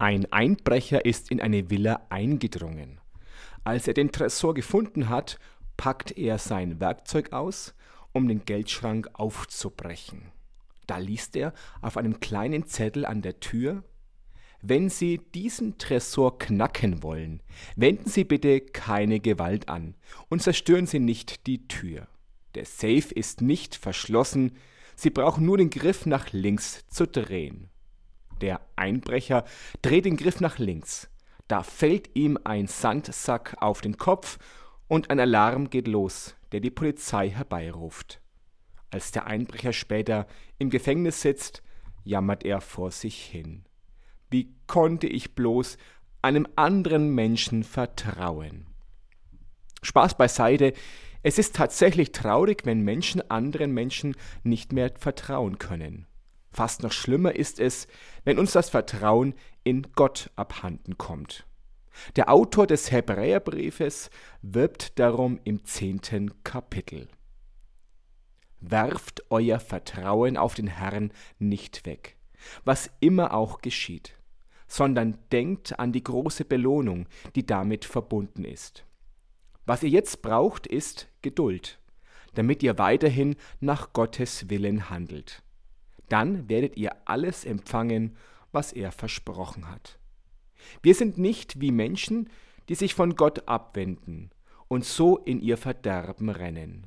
Ein Einbrecher ist in eine Villa eingedrungen. Als er den Tresor gefunden hat, packt er sein Werkzeug aus, um den Geldschrank aufzubrechen. Da liest er auf einem kleinen Zettel an der Tür Wenn Sie diesen Tresor knacken wollen, wenden Sie bitte keine Gewalt an und zerstören Sie nicht die Tür. Der Safe ist nicht verschlossen, Sie brauchen nur den Griff nach links zu drehen. Der Einbrecher dreht den Griff nach links. Da fällt ihm ein Sandsack auf den Kopf und ein Alarm geht los, der die Polizei herbeiruft. Als der Einbrecher später im Gefängnis sitzt, jammert er vor sich hin. Wie konnte ich bloß einem anderen Menschen vertrauen? Spaß beiseite, es ist tatsächlich traurig, wenn Menschen anderen Menschen nicht mehr vertrauen können. Fast noch schlimmer ist es, wenn uns das Vertrauen in Gott abhanden kommt. Der Autor des Hebräerbriefes wirbt darum im zehnten Kapitel. Werft euer Vertrauen auf den Herrn nicht weg, was immer auch geschieht, sondern denkt an die große Belohnung, die damit verbunden ist. Was ihr jetzt braucht, ist Geduld, damit ihr weiterhin nach Gottes Willen handelt dann werdet ihr alles empfangen, was er versprochen hat. Wir sind nicht wie Menschen, die sich von Gott abwenden und so in ihr Verderben rennen.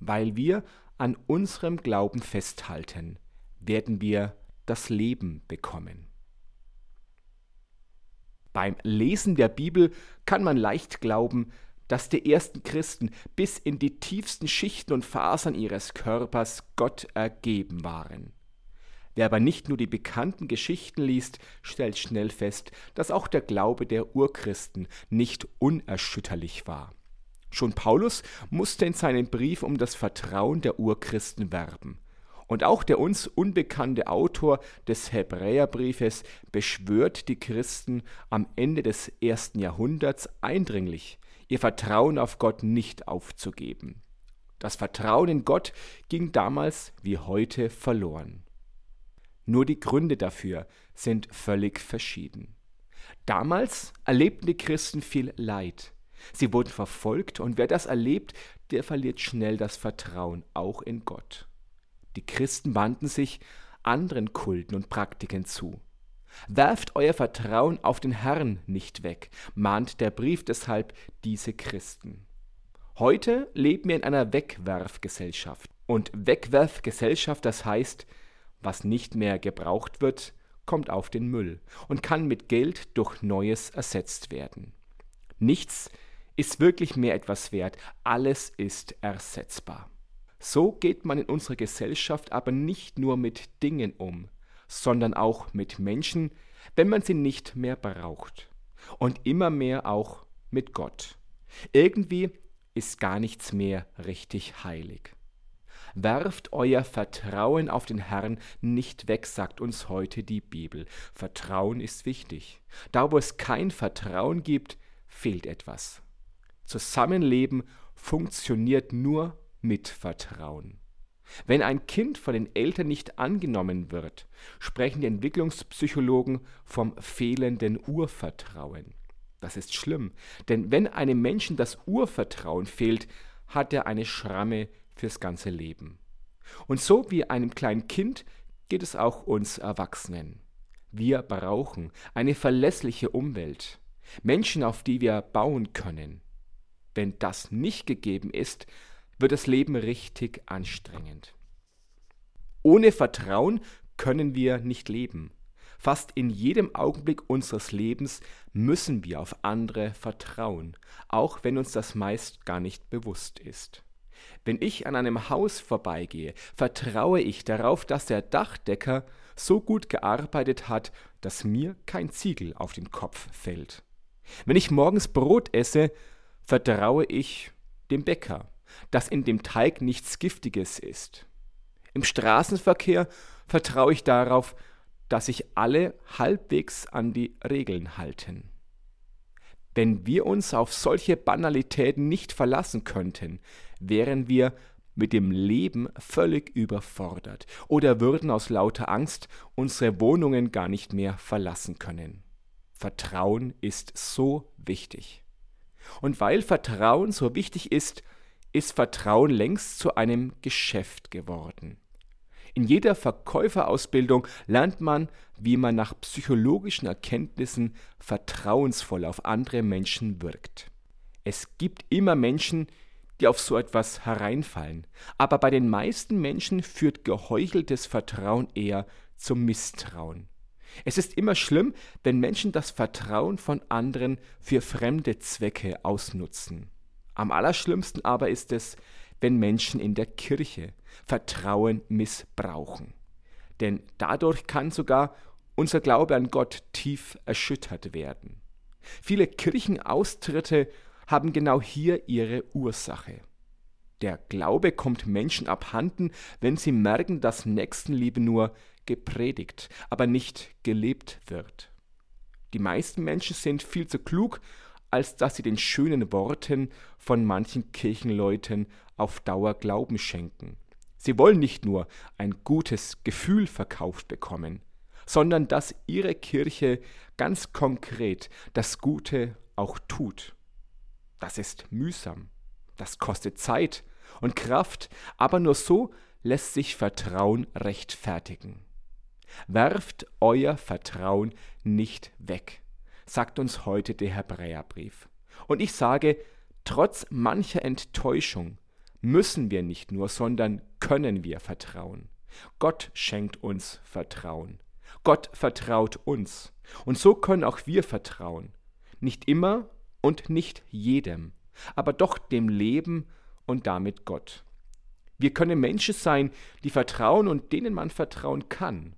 Weil wir an unserem Glauben festhalten, werden wir das Leben bekommen. Beim Lesen der Bibel kann man leicht glauben, dass die ersten Christen bis in die tiefsten Schichten und Fasern ihres Körpers Gott ergeben waren. Wer aber nicht nur die bekannten Geschichten liest, stellt schnell fest, dass auch der Glaube der Urchristen nicht unerschütterlich war. Schon Paulus musste in seinem Brief um das Vertrauen der Urchristen werben. Und auch der uns unbekannte Autor des Hebräerbriefes beschwört die Christen am Ende des ersten Jahrhunderts eindringlich, ihr Vertrauen auf Gott nicht aufzugeben. Das Vertrauen in Gott ging damals wie heute verloren. Nur die Gründe dafür sind völlig verschieden. Damals erlebten die Christen viel Leid. Sie wurden verfolgt und wer das erlebt, der verliert schnell das Vertrauen auch in Gott. Die Christen wandten sich anderen Kulten und Praktiken zu. Werft euer Vertrauen auf den Herrn nicht weg, mahnt der Brief deshalb diese Christen. Heute leben wir in einer Wegwerfgesellschaft. Und Wegwerfgesellschaft, das heißt, was nicht mehr gebraucht wird, kommt auf den Müll und kann mit Geld durch Neues ersetzt werden. Nichts ist wirklich mehr etwas wert, alles ist ersetzbar. So geht man in unserer Gesellschaft aber nicht nur mit Dingen um, sondern auch mit Menschen, wenn man sie nicht mehr braucht. Und immer mehr auch mit Gott. Irgendwie ist gar nichts mehr richtig heilig. Werft euer Vertrauen auf den Herrn nicht weg, sagt uns heute die Bibel. Vertrauen ist wichtig. Da, wo es kein Vertrauen gibt, fehlt etwas. Zusammenleben funktioniert nur mit Vertrauen. Wenn ein Kind von den Eltern nicht angenommen wird, sprechen die Entwicklungspsychologen vom fehlenden Urvertrauen. Das ist schlimm, denn wenn einem Menschen das Urvertrauen fehlt, hat er eine Schramme fürs ganze Leben. Und so wie einem kleinen Kind geht es auch uns Erwachsenen. Wir brauchen eine verlässliche Umwelt, Menschen, auf die wir bauen können. Wenn das nicht gegeben ist, wird das Leben richtig anstrengend. Ohne Vertrauen können wir nicht leben. Fast in jedem Augenblick unseres Lebens müssen wir auf andere vertrauen, auch wenn uns das meist gar nicht bewusst ist. Wenn ich an einem Haus vorbeigehe, vertraue ich darauf, dass der Dachdecker so gut gearbeitet hat, dass mir kein Ziegel auf den Kopf fällt. Wenn ich morgens Brot esse, vertraue ich dem Bäcker, dass in dem Teig nichts Giftiges ist. Im Straßenverkehr vertraue ich darauf, dass sich alle halbwegs an die Regeln halten. Wenn wir uns auf solche Banalitäten nicht verlassen könnten, wären wir mit dem Leben völlig überfordert oder würden aus lauter Angst unsere Wohnungen gar nicht mehr verlassen können. Vertrauen ist so wichtig. Und weil Vertrauen so wichtig ist, ist Vertrauen längst zu einem Geschäft geworden. In jeder Verkäuferausbildung lernt man, wie man nach psychologischen Erkenntnissen vertrauensvoll auf andere Menschen wirkt. Es gibt immer Menschen, die auf so etwas hereinfallen, aber bei den meisten Menschen führt geheucheltes Vertrauen eher zum Misstrauen. Es ist immer schlimm, wenn Menschen das Vertrauen von anderen für fremde Zwecke ausnutzen. Am allerschlimmsten aber ist es, wenn Menschen in der Kirche Vertrauen missbrauchen. Denn dadurch kann sogar unser Glaube an Gott tief erschüttert werden. Viele Kirchenaustritte haben genau hier ihre Ursache. Der Glaube kommt Menschen abhanden, wenn sie merken, dass Nächstenliebe nur gepredigt, aber nicht gelebt wird. Die meisten Menschen sind viel zu klug, als dass sie den schönen Worten von manchen Kirchenleuten auf Dauer Glauben schenken. Sie wollen nicht nur ein gutes Gefühl verkauft bekommen, sondern dass ihre Kirche ganz konkret das Gute auch tut. Das ist mühsam, das kostet Zeit und Kraft, aber nur so lässt sich Vertrauen rechtfertigen. Werft euer Vertrauen nicht weg sagt uns heute der Hebräerbrief. Und ich sage, trotz mancher Enttäuschung müssen wir nicht nur, sondern können wir vertrauen. Gott schenkt uns Vertrauen. Gott vertraut uns. Und so können auch wir vertrauen. Nicht immer und nicht jedem, aber doch dem Leben und damit Gott. Wir können Menschen sein, die vertrauen und denen man vertrauen kann,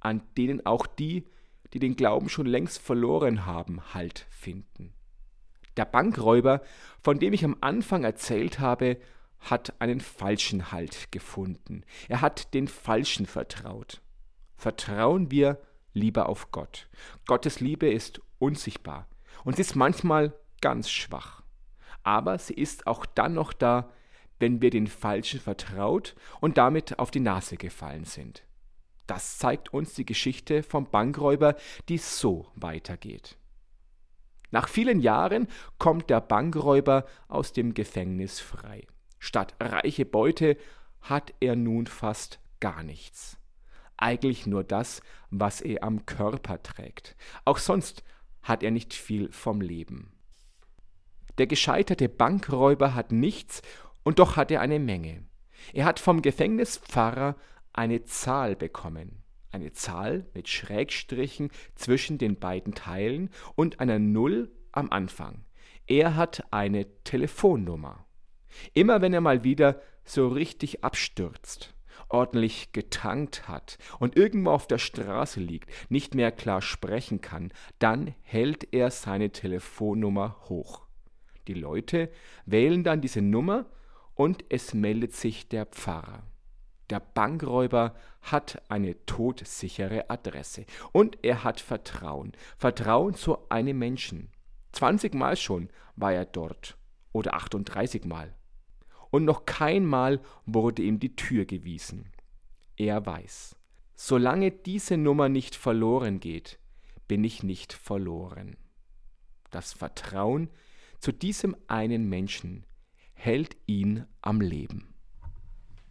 an denen auch die, die den Glauben schon längst verloren haben, Halt finden. Der Bankräuber, von dem ich am Anfang erzählt habe, hat einen falschen Halt gefunden. Er hat den Falschen vertraut. Vertrauen wir lieber auf Gott. Gottes Liebe ist unsichtbar und sie ist manchmal ganz schwach. Aber sie ist auch dann noch da, wenn wir den Falschen vertraut und damit auf die Nase gefallen sind. Das zeigt uns die Geschichte vom Bankräuber, die so weitergeht. Nach vielen Jahren kommt der Bankräuber aus dem Gefängnis frei. Statt reiche Beute hat er nun fast gar nichts. Eigentlich nur das, was er am Körper trägt. Auch sonst hat er nicht viel vom Leben. Der gescheiterte Bankräuber hat nichts und doch hat er eine Menge. Er hat vom Gefängnispfarrer eine Zahl bekommen. Eine Zahl mit Schrägstrichen zwischen den beiden Teilen und einer Null am Anfang. Er hat eine Telefonnummer. Immer wenn er mal wieder so richtig abstürzt, ordentlich getankt hat und irgendwo auf der Straße liegt, nicht mehr klar sprechen kann, dann hält er seine Telefonnummer hoch. Die Leute wählen dann diese Nummer und es meldet sich der Pfarrer. Der Bankräuber hat eine todsichere Adresse und er hat Vertrauen. Vertrauen zu einem Menschen. 20 Mal schon war er dort oder 38 Mal. Und noch kein Mal wurde ihm die Tür gewiesen. Er weiß, solange diese Nummer nicht verloren geht, bin ich nicht verloren. Das Vertrauen zu diesem einen Menschen hält ihn am Leben.